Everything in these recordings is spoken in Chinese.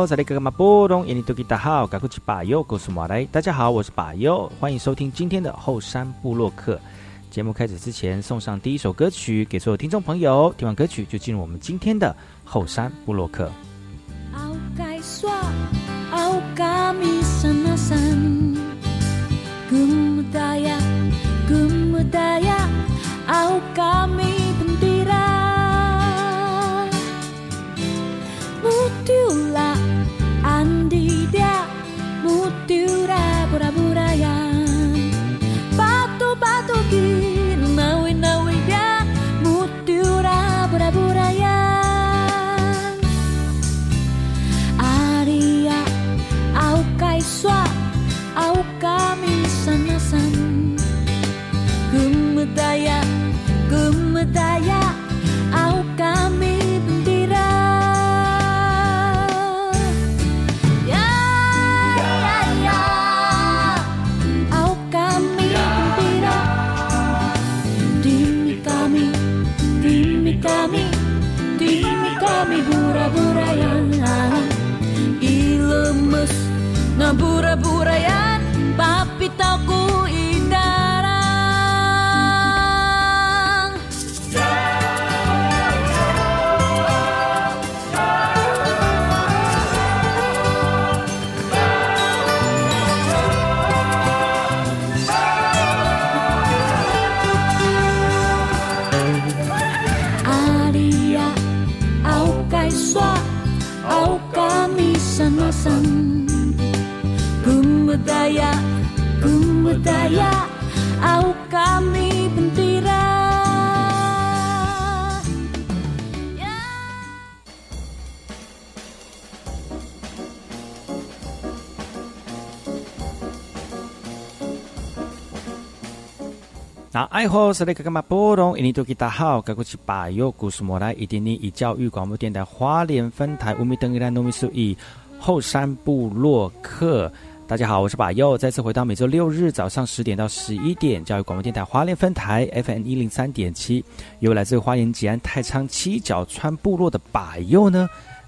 来好，这里哥哥马波东，印尼多吉大好，赶快去把右，告诉马来。大家好，我是把右，欢迎收听今天的后山部落客。节目开始之前，送上第一首歌曲给所有听众朋友。听完歌曲，就进入我们今天的后山部落客。Mutiulah andi dia mutiara pura-pura yang batu-batu kita 爱好是那个干嘛波动？印尼多吉大好，该过去把右故事莫来，一点你以教育广播电台花莲分台乌米登伊兰糯米苏以后山部落客。大家好，我是把右，再次回到每周六日早上十点到十一点，教育广播电台花莲分台 FM 一零三点七，由来自花莲吉安太仓七角川部落的把右呢。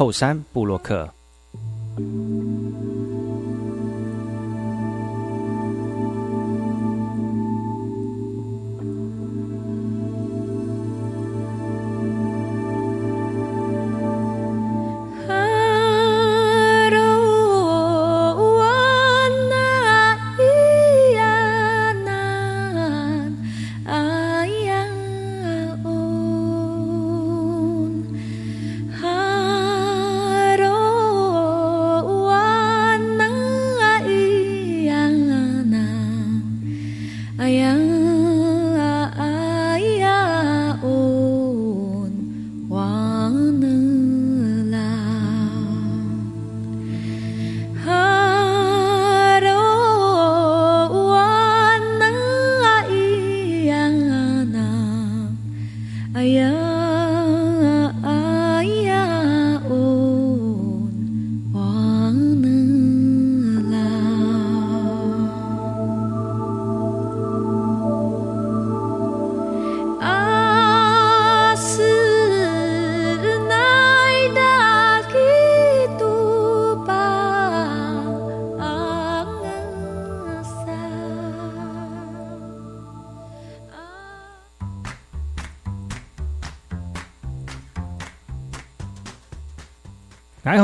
后山布洛克。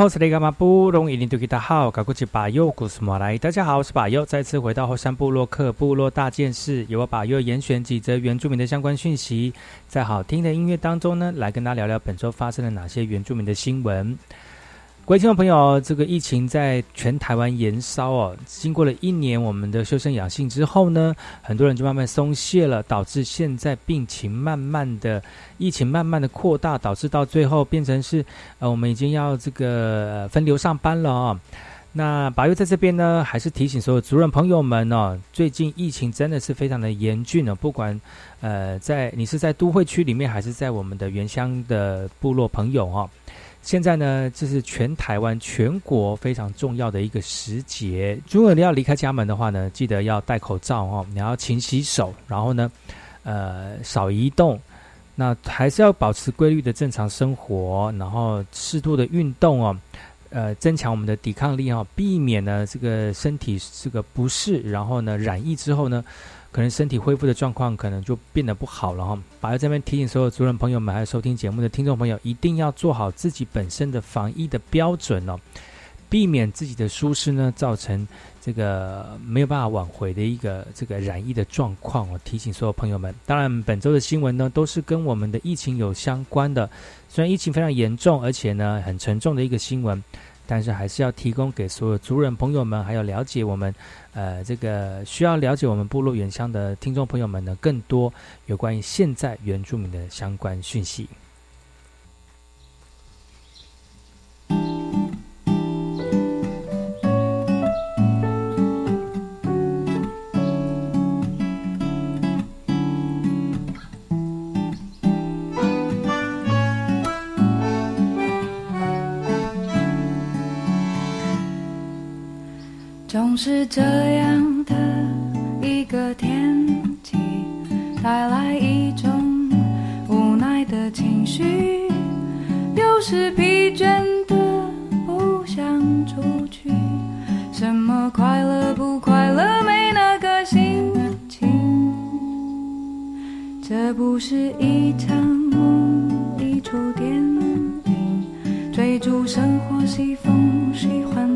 大家好，我是巴尤，古斯莫来。大家好，我是巴佑，再次回到后山部落克部落大件事，由我巴佑严选几则原住民的相关讯息，在好听的音乐当中呢，来跟大家聊聊本周发生了哪些原住民的新闻。各位听众朋友，这个疫情在全台湾延烧哦。经过了一年我们的修身养性之后呢，很多人就慢慢松懈了，导致现在病情慢慢的、疫情慢慢的扩大，导致到最后变成是呃，我们已经要这个分流上班了啊。那宝佑在这边呢，还是提醒所有族人朋友们哦，最近疫情真的是非常的严峻哦。不管呃在你是在都会区里面，还是在我们的原乡的部落朋友哈。现在呢，这是全台湾、全国非常重要的一个时节。如果你要离开家门的话呢，记得要戴口罩哦，你要勤洗手，然后呢，呃，少移动。那还是要保持规律的正常生活，然后适度的运动哦，呃，增强我们的抵抗力哦，避免呢这个身体这个不适，然后呢染疫之后呢。可能身体恢复的状况可能就变得不好了哈。把在这边提醒所有族人朋友们，还有收听节目的听众朋友，一定要做好自己本身的防疫的标准哦，避免自己的疏失呢，造成这个没有办法挽回的一个这个染疫的状况哦。提醒所有朋友们，当然本周的新闻呢，都是跟我们的疫情有相关的。虽然疫情非常严重，而且呢很沉重的一个新闻。但是还是要提供给所有族人朋友们，还有了解我们，呃，这个需要了解我们部落原乡的听众朋友们呢，更多有关于现在原住民的相关讯息。是这样的一个天气，带来一种无奈的情绪，有时疲倦的不想出去。什么快乐不快乐，没那个心情。这不是一场梦，一出电影，追逐生活，西风喜欢。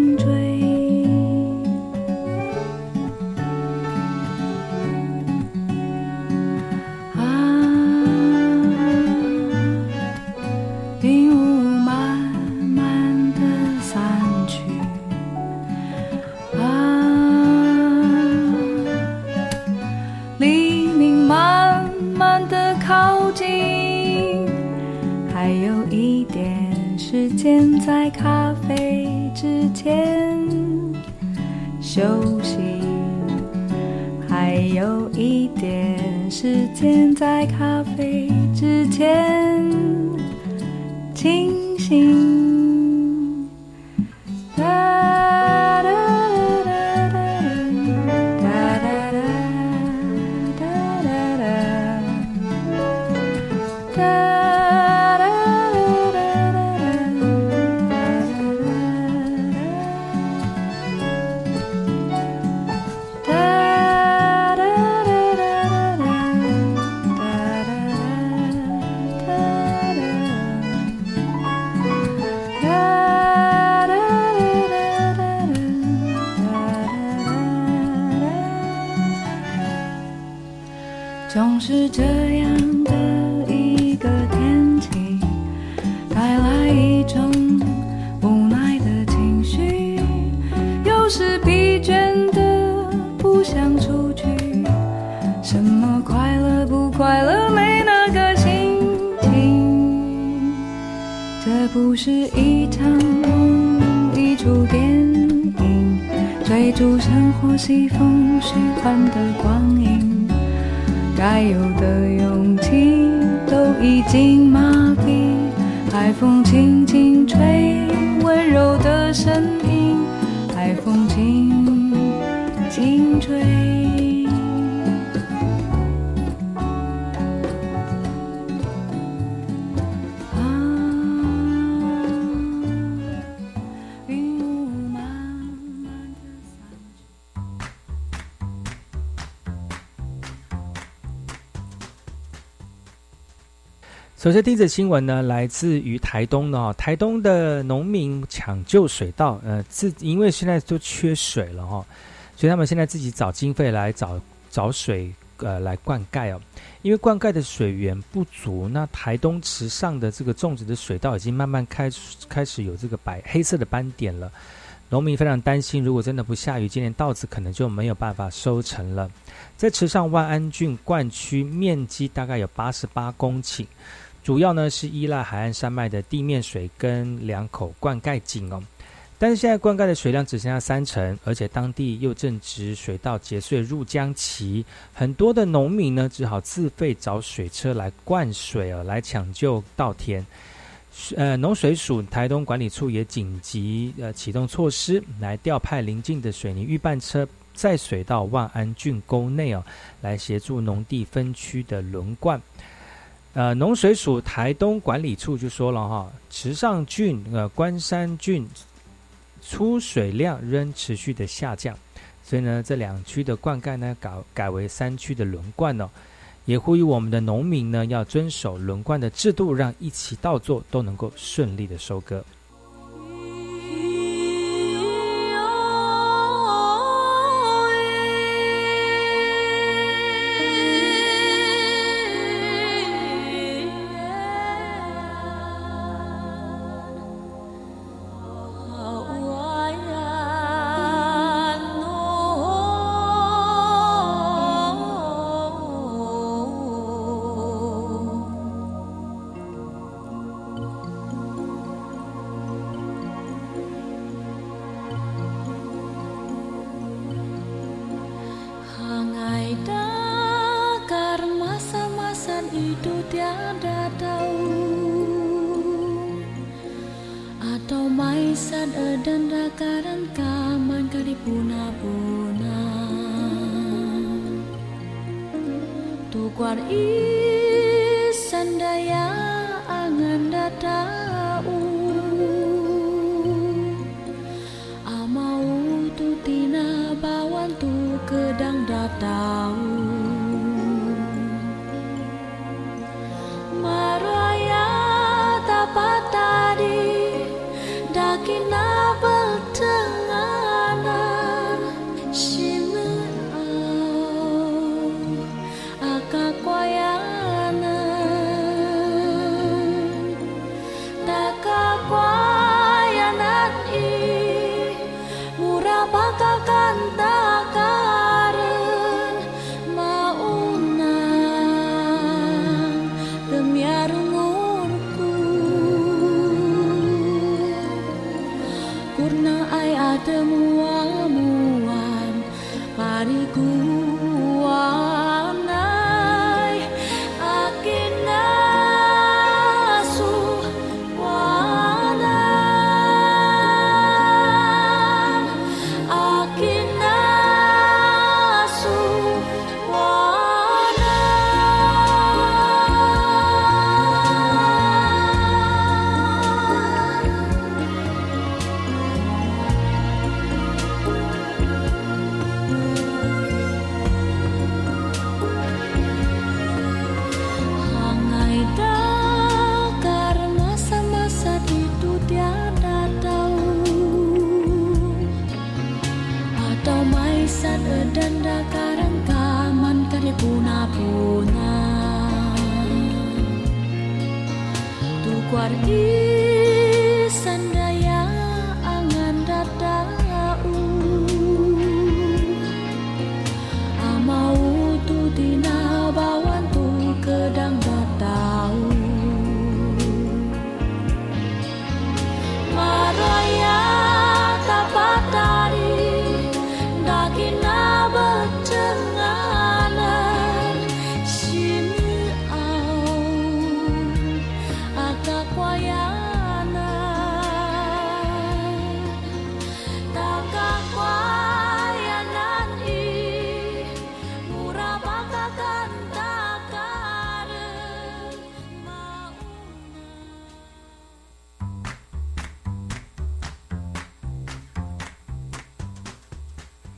时间在咖啡之前休息，还有一点时间在咖啡声音海风轻轻吹。首先，第一则新闻呢，来自于台东的哈，台东的农民抢救水稻，呃，自因为现在都缺水了哈，所以他们现在自己找经费来找找水，呃，来灌溉哦。因为灌溉的水源不足，那台东池上的这个种植的水稻已经慢慢开开始有这个白黑色的斑点了。农民非常担心，如果真的不下雨，今年稻子可能就没有办法收成了。在池上万安郡灌区面积大概有八十八公顷。主要呢是依赖海岸山脉的地面水跟两口灌溉井哦，但是现在灌溉的水量只剩下三成，而且当地又正值水稻结穗入浆期，很多的农民呢只好自费找水车来灌水哦，来抢救稻田。呃，农水署台东管理处也紧急呃启动措施，来调派邻近的水泥预拌车载水到万安郡沟内哦，来协助农地分区的轮灌。呃，农水署台东管理处就说了哈，池上郡、呃关山郡出水量仍持续的下降，所以呢，这两区的灌溉呢改改为三区的轮灌哦，也呼吁我们的农民呢要遵守轮灌的制度，让一起稻作都能够顺利的收割。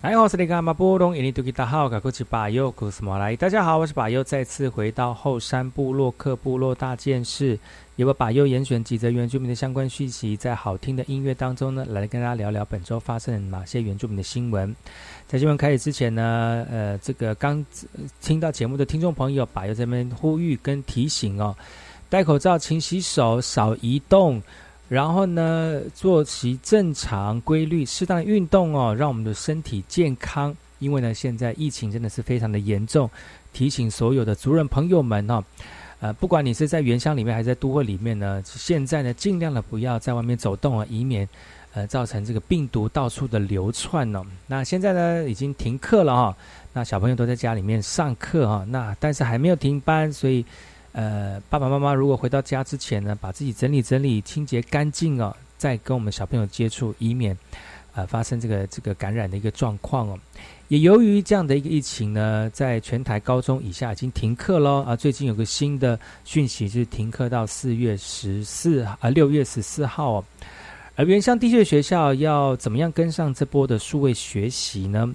哎，我是那个马波东，印尼多吉大号，我是巴尤古斯马来。大家好，我是巴尤，再次回到后山部落克部落大件事，由我巴尤严选几则原住民的相关讯息，在好听的音乐当中呢，来跟大家聊聊本周发生哪些原住民的新闻。在新闻开始之前呢，呃，这个刚听到节目的听众朋友，巴尤这边呼吁跟提醒哦，戴口罩，勤洗手，少移动。然后呢，作息正常、规律、适当的运动哦，让我们的身体健康。因为呢，现在疫情真的是非常的严重，提醒所有的族人朋友们哦，呃，不管你是在原乡里面还是在都会里面呢，现在呢，尽量的不要在外面走动啊，以免呃造成这个病毒到处的流窜哦。那现在呢，已经停课了哈，那小朋友都在家里面上课哈，那但是还没有停班，所以。呃，爸爸妈妈如果回到家之前呢，把自己整理整理、清洁干净哦，再跟我们小朋友接触，以免呃发生这个这个感染的一个状况哦。也由于这样的一个疫情呢，在全台高中以下已经停课喽啊。最近有个新的讯息，就是停课到四月十四啊，六月十四号哦。而原乡地区的学校要怎么样跟上这波的数位学习呢？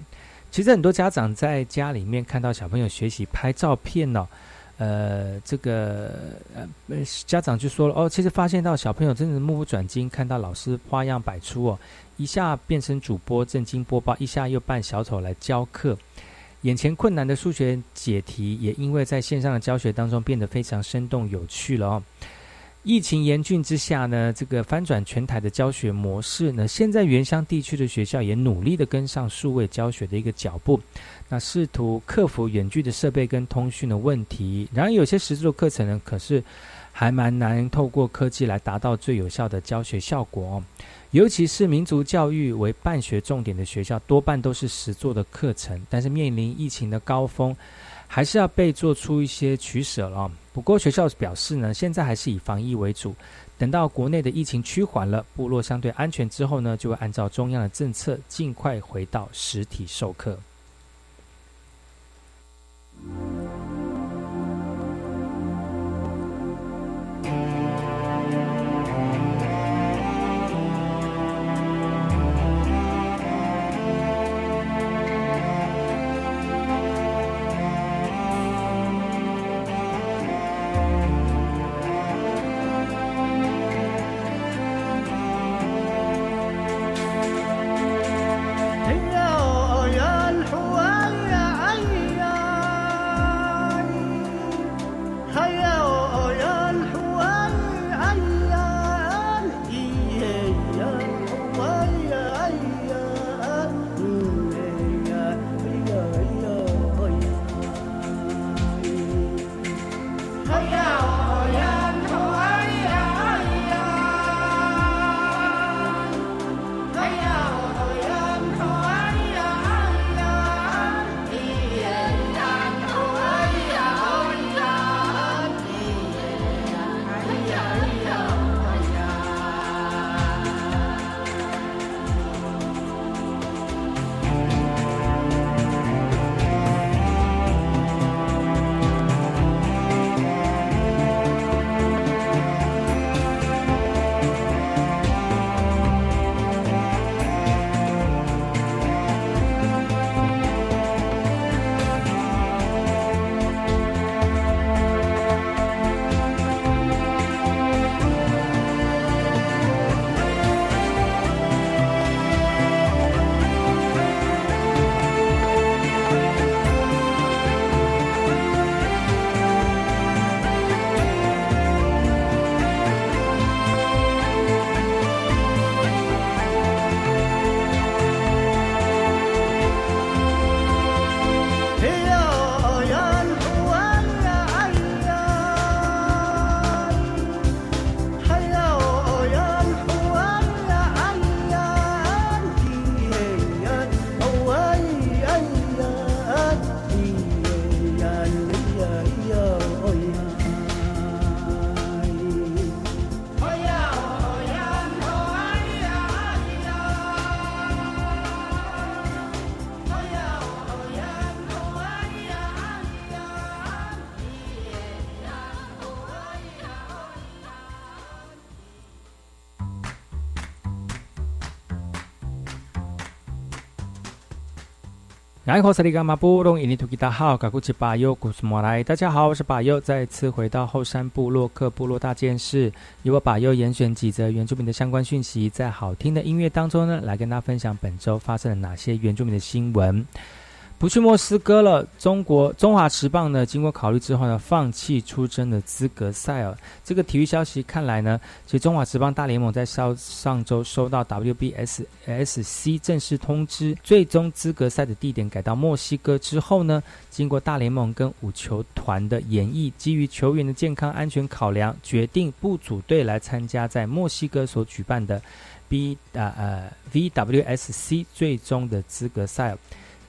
其实很多家长在家里面看到小朋友学习拍照片呢。呃，这个呃，家长就说了哦，其实发现到小朋友真的目不转睛，看到老师花样百出哦，一下变成主播正经播报，一下又扮小丑来教课，眼前困难的数学解题也因为在线上的教学当中变得非常生动有趣了哦。疫情严峻之下呢，这个翻转全台的教学模式呢，现在原乡地区的学校也努力的跟上数位教学的一个脚步。那试图克服远距的设备跟通讯的问题，然而有些实作课程呢，可是还蛮难透过科技来达到最有效的教学效果哦。尤其是民族教育为办学重点的学校，多半都是实作的课程，但是面临疫情的高峰，还是要被做出一些取舍了。不过学校表示呢，现在还是以防疫为主，等到国内的疫情趋缓了，部落相对安全之后呢，就会按照中央的政策，尽快回到实体授课。然后萨利伽马布隆伊尼图吉达好，嘎古奇巴尤古斯莫来，大家好，我是巴尤，再次回到后山部落克部落大件事，由我巴尤严选几则原住民的相关讯息，在好听的音乐当中呢，来跟大家分享本周发生了哪些原住民的新闻。不去莫斯科了。中国中华职棒呢，经过考虑之后呢，放弃出征的资格赛哦。这个体育消息看来呢，其实中华职棒大联盟在上上周收到 WBSSC 正式通知，最终资格赛的地点改到墨西哥之后呢，经过大联盟跟五球团的演绎，基于球员的健康安全考量，决定不组队来参加在墨西哥所举办的 B 呃呃 VWSC 最终的资格赛。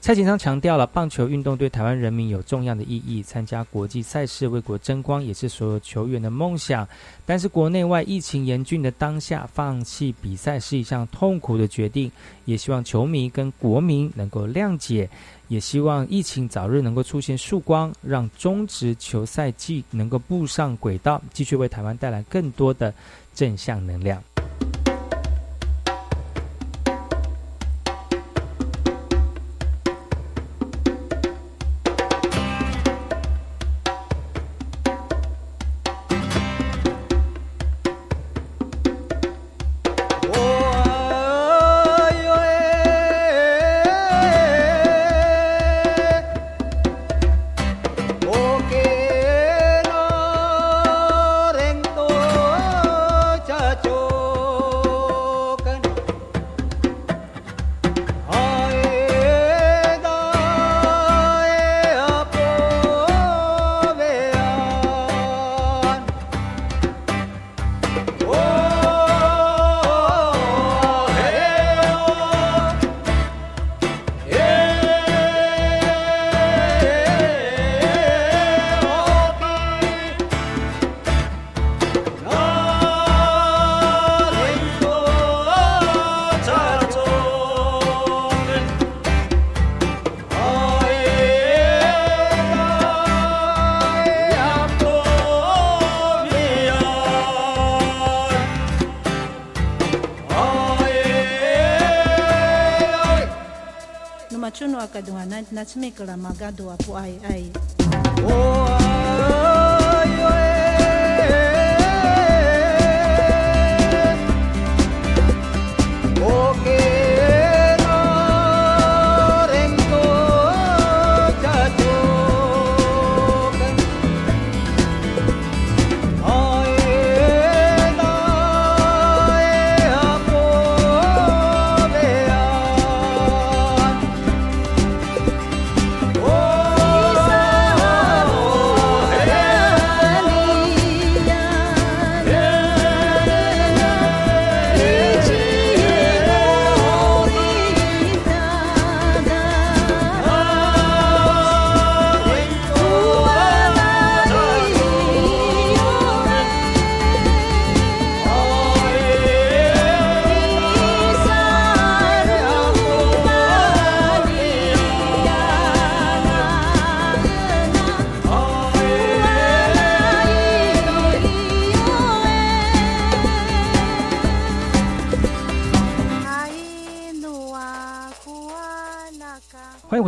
蔡锦昌强调了，棒球运动对台湾人民有重要的意义，参加国际赛事为国争光也是所有球员的梦想。但是国内外疫情严峻的当下，放弃比赛是一项痛苦的决定，也希望球迷跟国民能够谅解，也希望疫情早日能够出现曙光，让中职球赛季能够步上轨道，继续为台湾带来更多的正向能量。夏目からまあガドはポアイアイ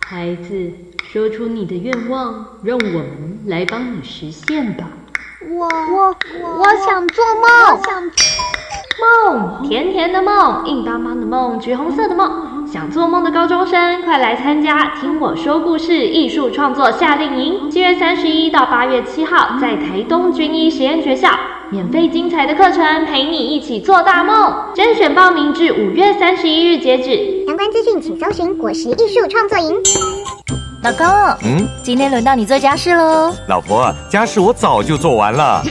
孩子，说出你的愿望，让我们来帮你实现吧。我我我想做梦，梦，甜甜的梦，硬邦邦的梦，橘红色的梦。想做梦的高中生，快来参加《听我说故事》艺术创作夏令营！七月三十一到八月七号，在台东军医实验学校，免费精彩的课程，陪你一起做大梦。甄选报名至五月三十一日截止，相关资讯请搜寻“果实艺术创作营”。老公，嗯，今天轮到你做家事喽。老婆，家事我早就做完了。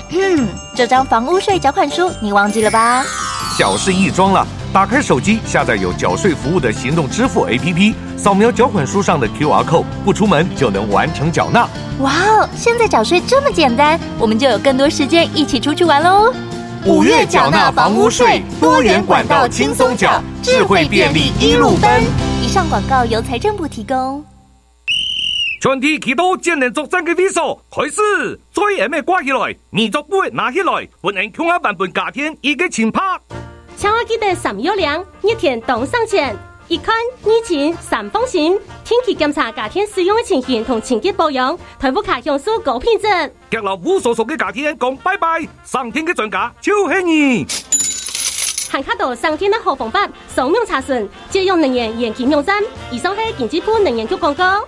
这张房屋税缴款书你忘记了吧？小事一桩了。打开手机，下载有缴税服务的行动支付 APP，扫描缴款书上的 QR code，不出门就能完成缴纳。哇哦！现在缴税这么简单，我们就有更多时间一起出去玩喽！五月缴纳房屋税，多元管道轻松缴，智慧便利一路奔。以上广告由财政部提供。全体祈祷今年作战嘅比赛开始，最后咩挂起来，二作杯拿起来，不能强下版本夏天已经前拍。请我记得三月亮，一天东上前，一看疫情三风险，天气检查家庭使用的情形同清洁保养，台副卡享受高品质。吉老无所属嘅家庭讲拜拜，上天的专家超喜你。行卡到上天的好方法，扫描查询，借用能源延期用餐。以上系经济部能源局广告。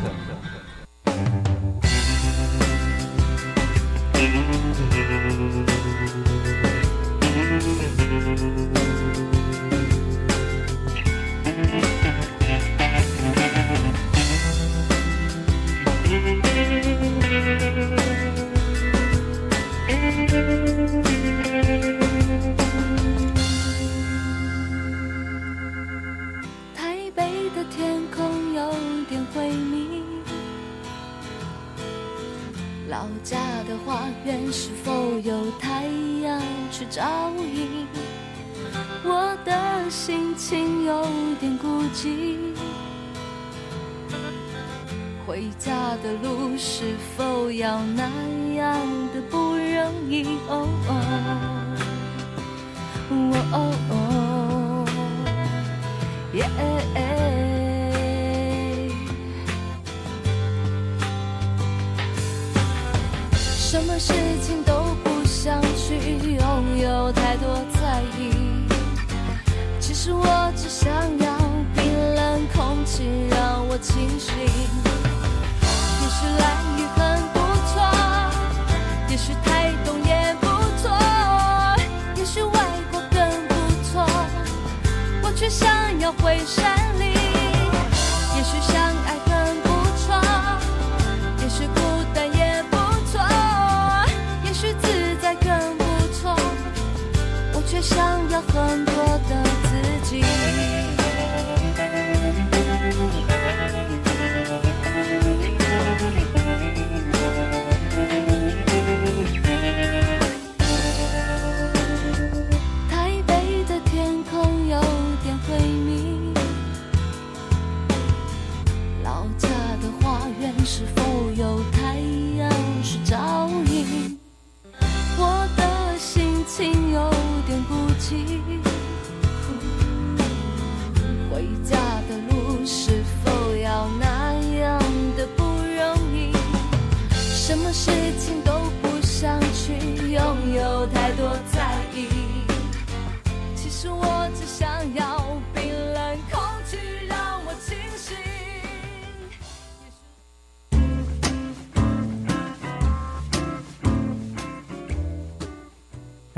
情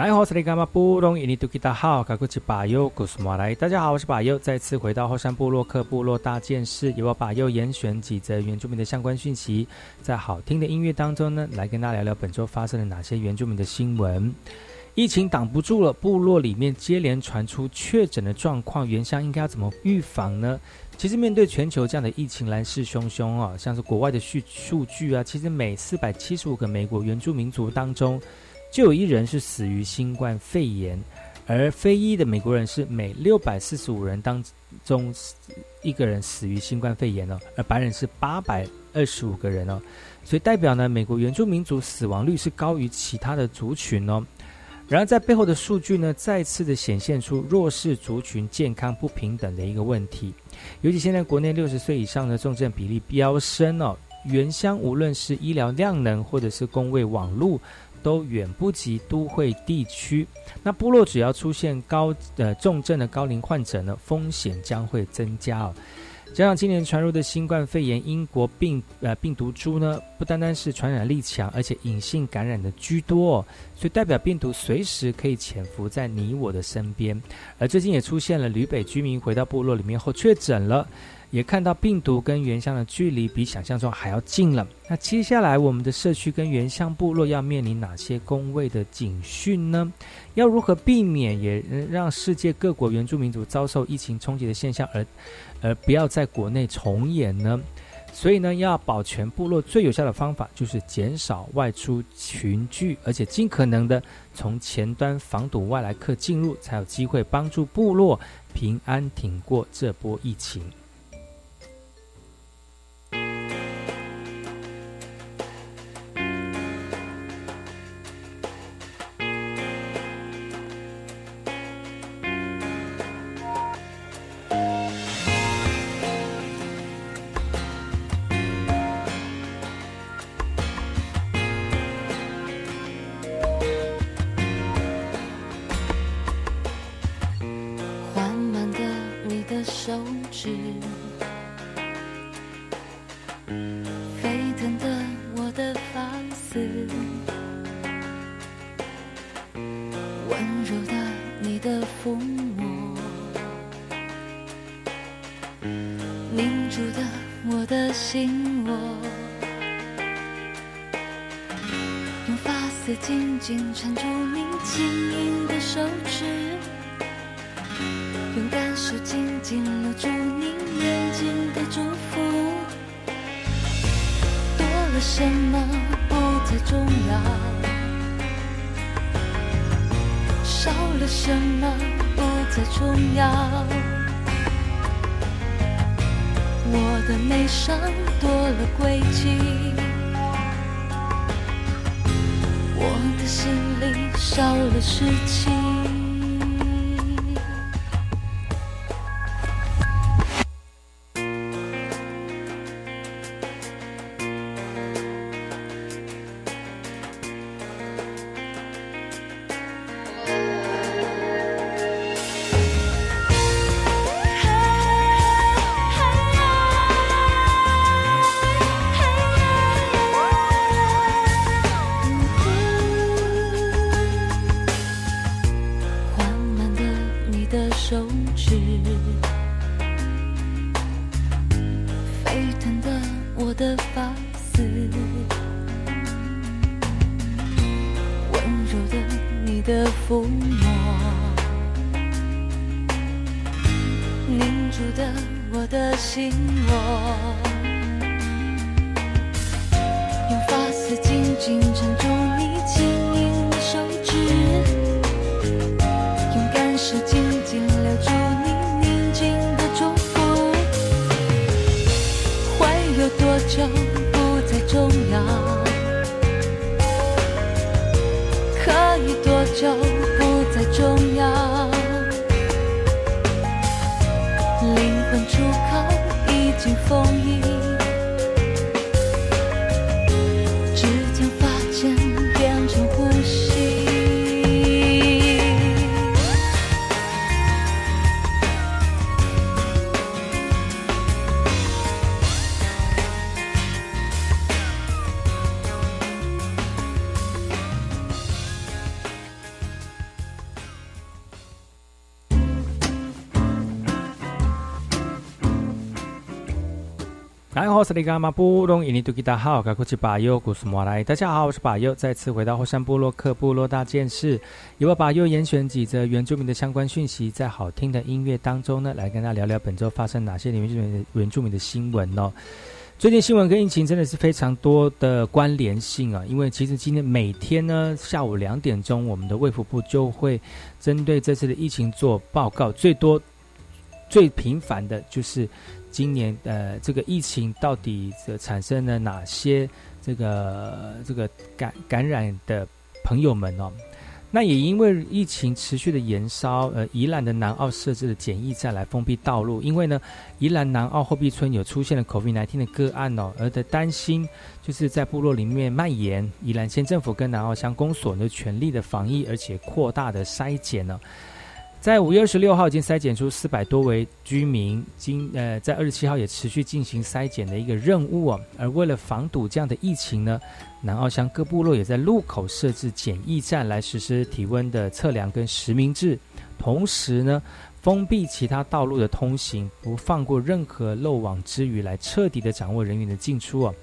哎，好，是你干嘛不懂？印尼多吉达好，卡古吉巴尤古苏马来。大家好，我是巴尤，再次回到后山部落克部落大件事，由我巴尤严选几则原住民的相关讯息，在好听的音乐当中呢，来跟大家聊聊本周发生了哪些原住民的新闻。疫情挡不住了，部落里面接连传出确诊的状况，原乡应该要怎么预防呢？其实面对全球这样的疫情来势汹汹啊，像是国外的数数据啊，其实每四百七十五个美国原住民族当中。就有一人是死于新冠肺炎，而非裔的美国人是每六百四十五人当中一个人死于新冠肺炎哦，而白人是八百二十五个人哦，所以代表呢，美国原住民族死亡率是高于其他的族群哦。然而在背后的数据呢，再次的显现出弱势族群健康不平等的一个问题，尤其现在国内六十岁以上的重症比例飙升哦，原乡无论是医疗量能或者是工位网络。都远不及都会地区。那部落只要出现高呃重症的高龄患者呢，风险将会增加哦。加上今年传入的新冠肺炎英国病呃病毒株呢，不单单是传染力强，而且隐性感染的居多，所以代表病毒随时可以潜伏在你我的身边。而最近也出现了吕北居民回到部落里面后确诊了。也看到病毒跟原乡的距离比想象中还要近了。那接下来我们的社区跟原乡部落要面临哪些工位的警讯呢？要如何避免也让世界各国原住民族遭受疫情冲击的现象，而而不要在国内重演呢？所以呢，要保全部落最有效的方法就是减少外出群聚，而且尽可能的从前端防堵外来客进入，才有机会帮助部落平安挺过这波疫情。紧紧缠住你轻盈的手指，勇敢受紧紧搂住你眼睛的祝福。多了什么不再重要？少了什么不再重要？我的内伤多了轨迹。我的心里少了事情。的发丝，温柔的你的抚摸，凝住的我的心。大家好，我是巴友，再次回到后山部落克部落大件事，由我巴友严选几则原住民的相关讯息，在好听的音乐当中呢，来跟大家聊聊本周发生哪些原住民的原住民的新闻哦。最近新闻跟疫情真的是非常多的关联性啊，因为其实今天每天呢下午两点钟，我们的卫福部就会针对这次的疫情做报告，最多最频繁的就是。今年呃，这个疫情到底这产生了哪些这个这个感感染的朋友们哦？那也因为疫情持续的延烧，呃，宜兰的南澳设置了检疫站来封闭道路，因为呢，宜兰南澳后壁村有出现了 COVID-19 的个案哦，而的担心就是在部落里面蔓延，宜兰县政府跟南澳乡公所呢全力的防疫，而且扩大的筛检呢。在五月二十六号已经筛检出四百多位居民，今呃在二十七号也持续进行筛检的一个任务哦。而为了防堵这样的疫情呢，南澳乡各部落也在路口设置检疫站来实施体温的测量跟实名制，同时呢封闭其他道路的通行，不放过任何漏网之鱼，来彻底的掌握人员的进出哦。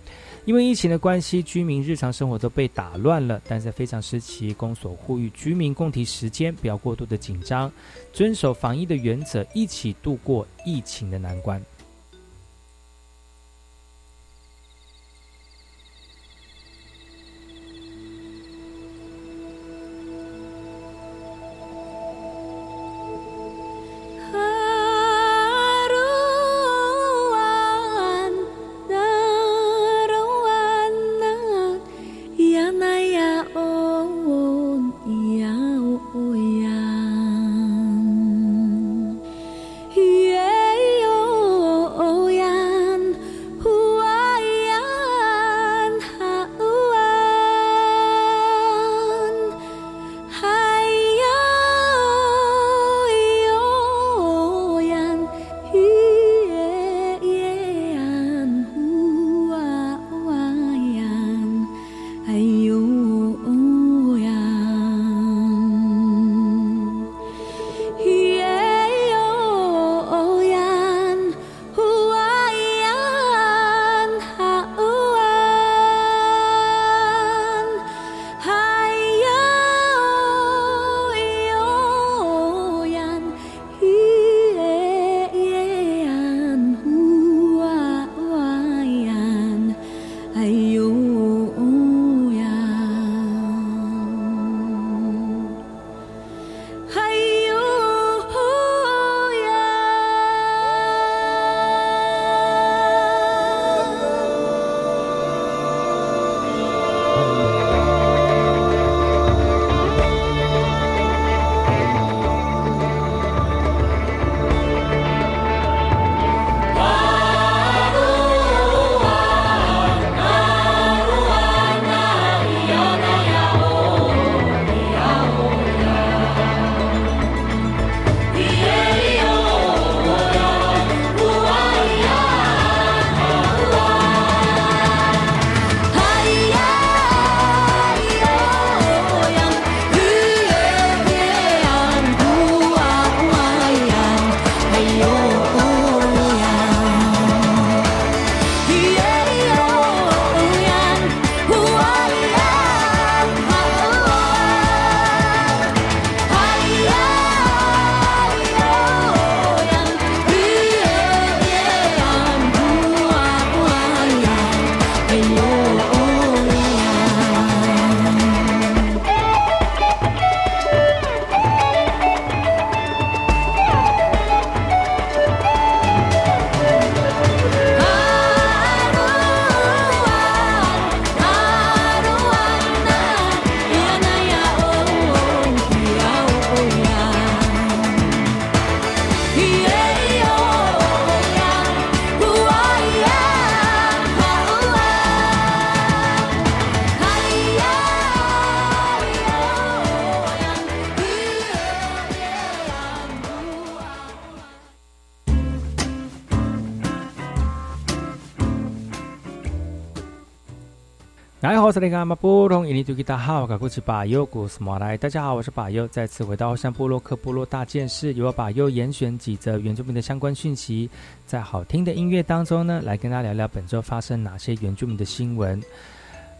因为疫情的关系，居民日常生活都被打乱了。但在非常时期，公所呼吁居民共提时间，不要过度的紧张，遵守防疫的原则，一起度过疫情的难关。大家好，我是马布隆，印尼土大号，我是巴尤古斯马来。大家好，我是巴尤，再次回到山部落克部落大件事，由我巴尤严选几则原住民的相关讯息，在好听的音乐当中呢，来跟大家聊聊本周发生哪些原住民的新闻。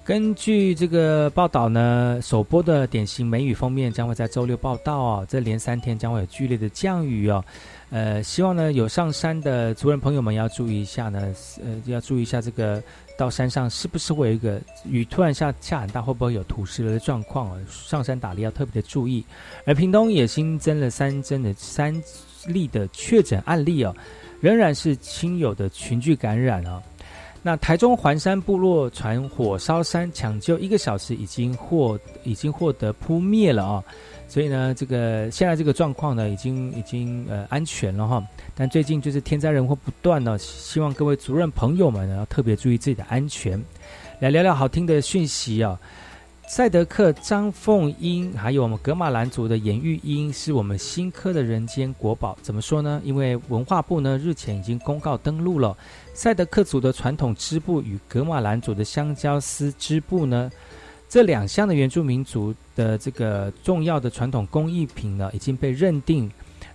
根据这个报道呢，首播的典型梅雨封面将会在周六报道哦，这连三天将会有剧烈的降雨哦。呃，希望呢有上山的族人朋友们要注意一下呢，呃，要注意一下这个。到山上是不是会有一个雨突然下下很大，会不会有土石流的状况啊？上山打猎要特别的注意。而屏东也新增了三针的三例的确诊案例哦，仍然是亲友的群聚感染啊。那台中环山部落船火烧山抢救一个小时，已经获已经获得扑灭了啊。所以呢，这个现在这个状况呢，已经已经呃安全了哈。但最近就是天灾人祸不断呢，希望各位族人朋友们呢要特别注意自己的安全。来聊聊好听的讯息啊，赛德克张凤英，还有我们格马兰族的颜玉英，是我们新科的人间国宝。怎么说呢？因为文化部呢日前已经公告登录了赛德克族的传统织布与格马兰族的香蕉丝织布呢。这两项的原住民族的这个重要的传统工艺品呢，已经被认定，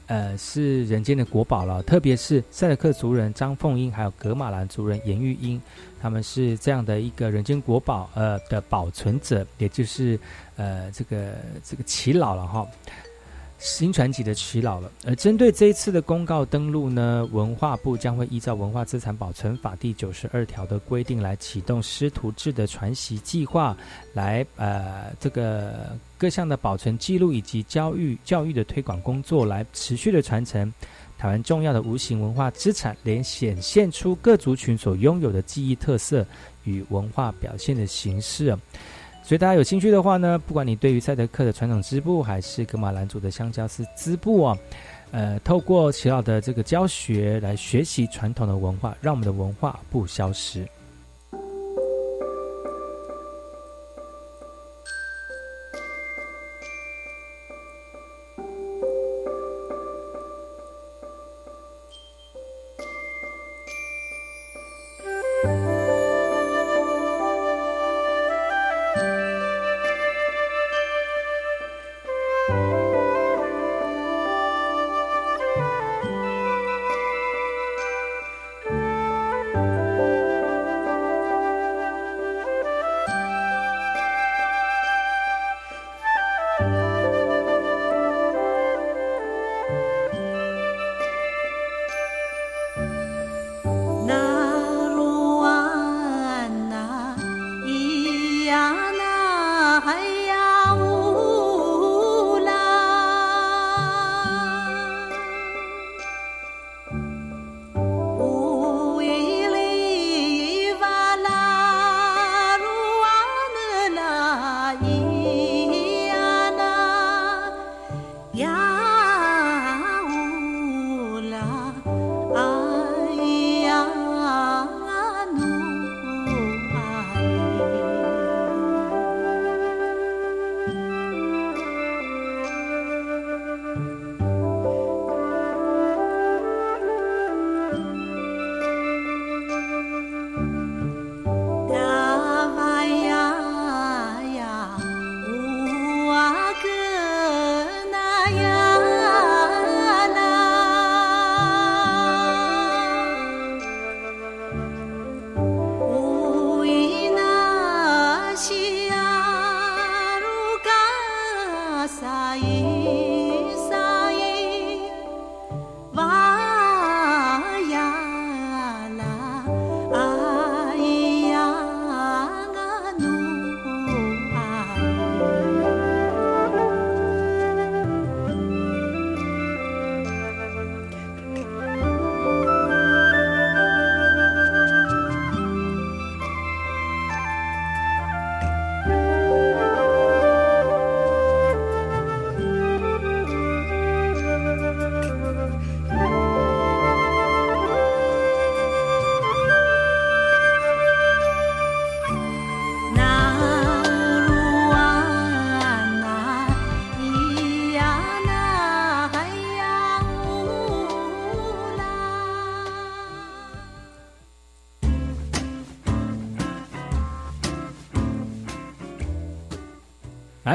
呃，是人间的国宝了。特别是赛德克族人张凤英，还有格马兰族人严玉英，他们是这样的一个人间国宝，呃的保存者，也就是呃这个这个耆老了哈。新传奇的耆老了。而针对这一次的公告登录呢，文化部将会依照《文化资产保存法》第九十二条的规定来启动师徒制的传习计划，来呃这个各项的保存记录以及教育教育的推广工作，来持续的传承台湾重要的无形文化资产，连显现出各族群所拥有的记忆特色与文化表现的形式。所以大家有兴趣的话呢，不管你对于赛德克的传统织布，还是格马兰族的香蕉丝织布啊，呃，透过齐老的这个教学来学习传统的文化，让我们的文化不消失。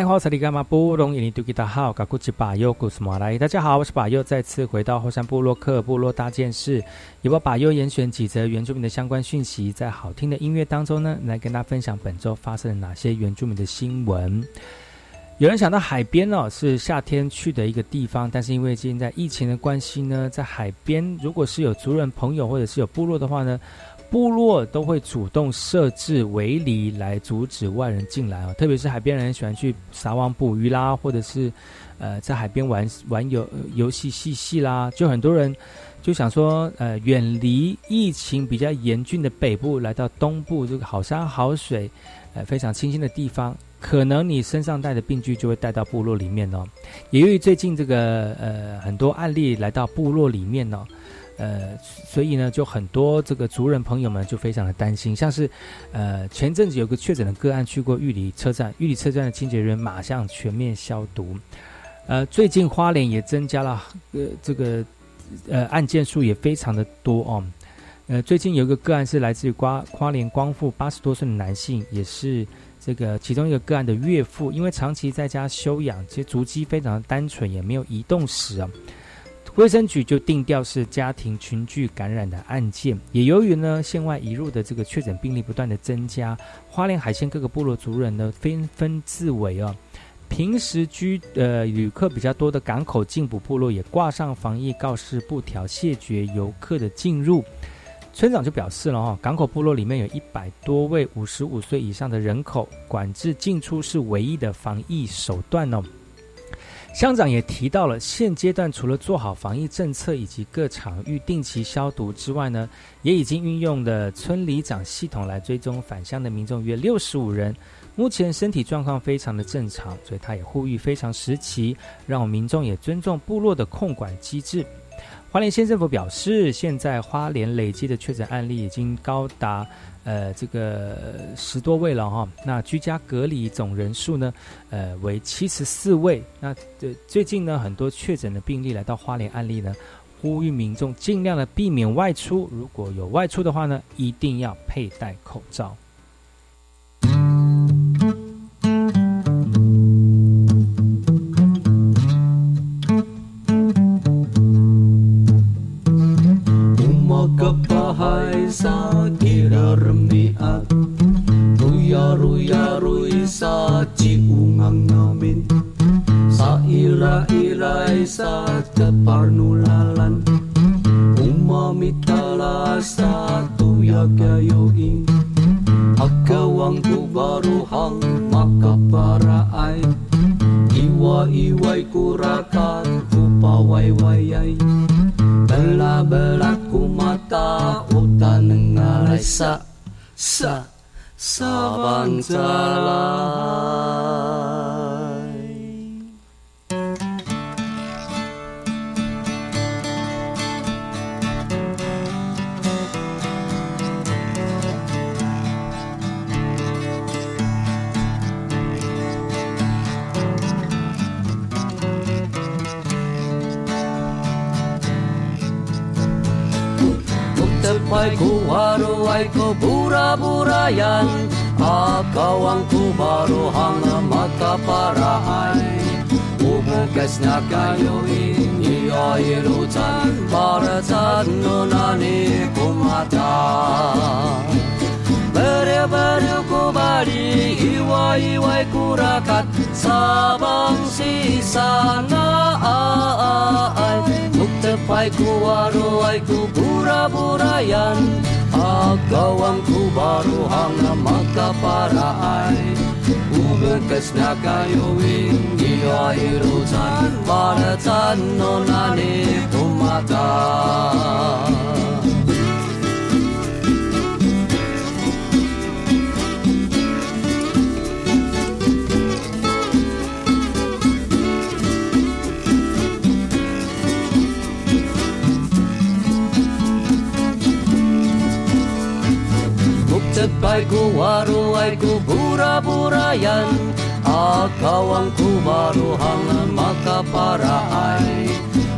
大家好，我是巴尤，再次回到后山部落克部落大件事，由我巴尤严选几则原住民的相关讯息，在好听的音乐当中呢，来跟大家分享本周发生了哪些原住民的新闻。有人想到海边哦，是夏天去的一个地方，但是因为现在疫情的关系呢，在海边如果是有族人朋友或者是有部落的话呢。部落都会主动设置围篱来阻止外人进来啊，特别是海边人喜欢去撒网捕鱼啦，或者是呃在海边玩玩游游戏嬉戏啦，就很多人就想说，呃，远离疫情比较严峻的北部，来到东部这个好山好水，呃非常清新的地方，可能你身上带的病菌就会带到部落里面哦。也由于最近这个呃很多案例来到部落里面呢。呃，所以呢，就很多这个族人朋友们就非常的担心，像是，呃，前阵子有个确诊的个案去过玉里车站，玉里车站的清洁人员马上全面消毒。呃，最近花莲也增加了，呃，这个呃案件数也非常的多哦。呃，最近有一个个案是来自于瓜花莲光复八十多岁的男性，也是这个其中一个个案的岳父，因为长期在家休养，其实足迹非常的单纯，也没有移动史啊。卫生局就定调是家庭群聚感染的案件，也由于呢县外移入的这个确诊病例不断的增加，花莲海鲜各个部落族人呢纷纷自危啊。平时居呃旅客比较多的港口进补部落也挂上防疫告示布条，谢绝游客的进入。村长就表示了哈，港口部落里面有一百多位五十五岁以上的人口，管制进出是唯一的防疫手段哦。乡长也提到了，现阶段除了做好防疫政策以及各场域定期消毒之外呢，也已经运用了村里长系统来追踪返乡的民众约六十五人，目前身体状况非常的正常，所以他也呼吁非常时期，让民众也尊重部落的控管机制。花莲县政府表示，现在花莲累积的确诊案例已经高达。呃，这个十多位了哈，那居家隔离总人数呢，呃，为七十四位。那这最近呢，很多确诊的病例来到花莲案例呢，呼吁民众尽量的避免外出，如果有外出的话呢，一定要佩戴口罩。sun. 자유로잔 마라 잔 너나니 도마다. 목젖 밟고 와로 앓고 부라부라 얀 Kau ang kumaruhang makaparai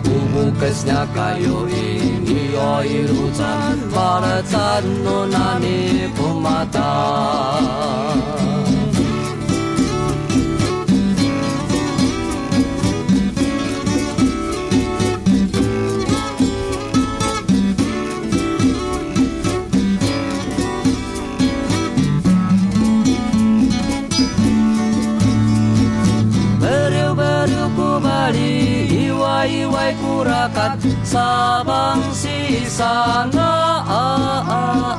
Ubukasnya kayu ini oi rutan Para tan no nani pumata Bali Iway-iway kurakat. Sabang si sisana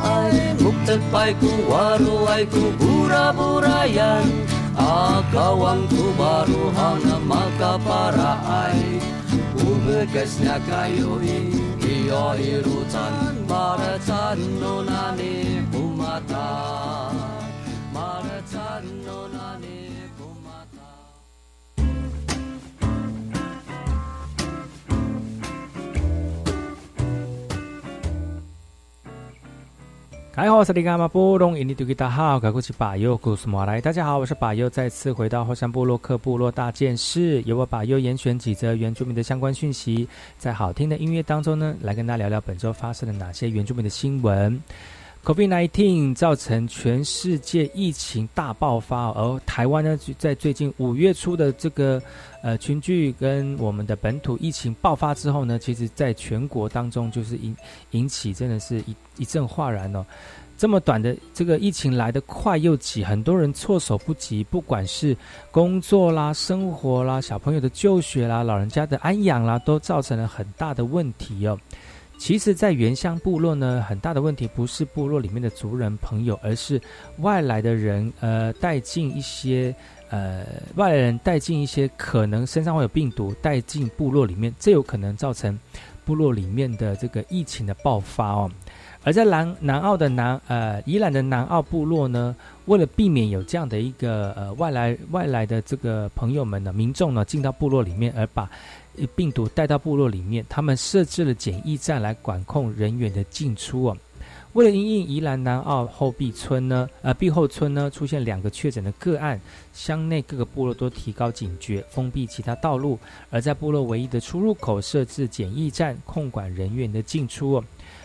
ay Muktetpay ku waru waruay ku pura bura-burayan Akawang ku baru hana maka para ay Umekesnya kayo iyo irutan Maratan nunani umata Maratan 开好，是里干嘛波隆印尼土著大好，我是巴尤，古斯马来。大家好，我是巴尤，再次回到后山部落克部落大件事，由我巴尤严选几则原住民的相关讯息，在好听的音乐当中呢，来跟大家聊聊本周发生的哪些原住民的新闻。COVID-19 造成全世界疫情大爆发，而台湾呢，在最近五月初的这个呃群聚跟我们的本土疫情爆发之后呢，其实在全国当中就是引引起真的是一一阵哗然哦。这么短的这个疫情来得快又急，很多人措手不及，不管是工作啦、生活啦、小朋友的就学啦、老人家的安养啦，都造成了很大的问题哦。其实，在原乡部落呢，很大的问题不是部落里面的族人朋友，而是外来的人，呃，带进一些，呃，外来人带进一些可能身上会有病毒带进部落里面，这有可能造成部落里面的这个疫情的爆发哦。而在南南澳的南，呃，宜兰的南澳部落呢，为了避免有这样的一个呃外来外来的这个朋友们呢，民众呢进到部落里面，而把病毒带到部落里面，他们设置了检疫站来管控人员的进出哦。为了因应宜兰南澳后壁村呢，呃，壁后村呢出现两个确诊的个案，乡内各个部落都提高警觉，封闭其他道路，而在部落唯一的出入口设置检疫站，控管人员的进出哦。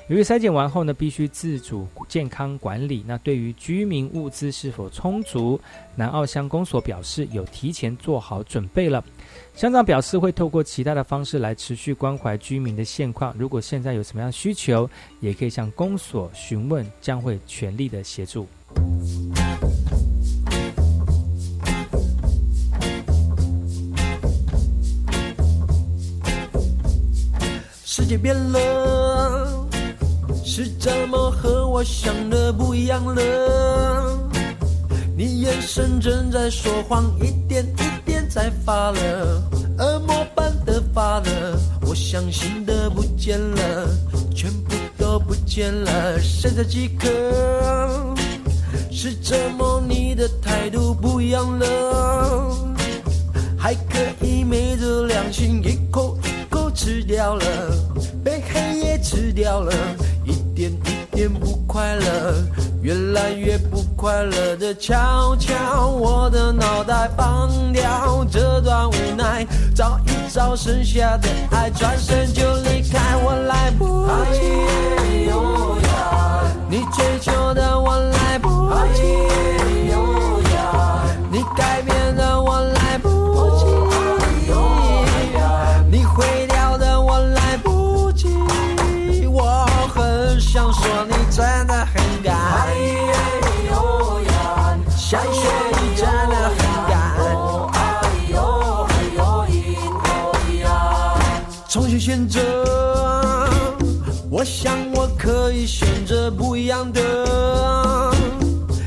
由于筛检完后呢，必须自主健康管理。那对于居民物资是否充足，南澳乡公所表示有提前做好准备了。乡长表示会透过其他的方式来持续关怀居民的现况。如果现在有什么样需求，也可以向公所询问，将会全力的协助。世界变了。是怎么和我想的不一样了？你眼神正在说谎，一点一点在发了，恶魔般的发了。我相信的不见了，全部都不见了，剩下几颗？是折磨你的态度不一样了？还可以昧着良心一口一口吃掉了，被黑夜吃掉了。一点一点不快乐，越来越不快乐的悄悄，我的脑袋放掉。这段无奈，找一找剩下的爱，转身就离开，我来不及。你追求的我来不及，你改变的我想，我可以选择不一样的。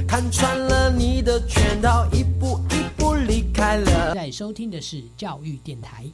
看穿了你的圈套，一步一步离开了。在收听的是教育电台。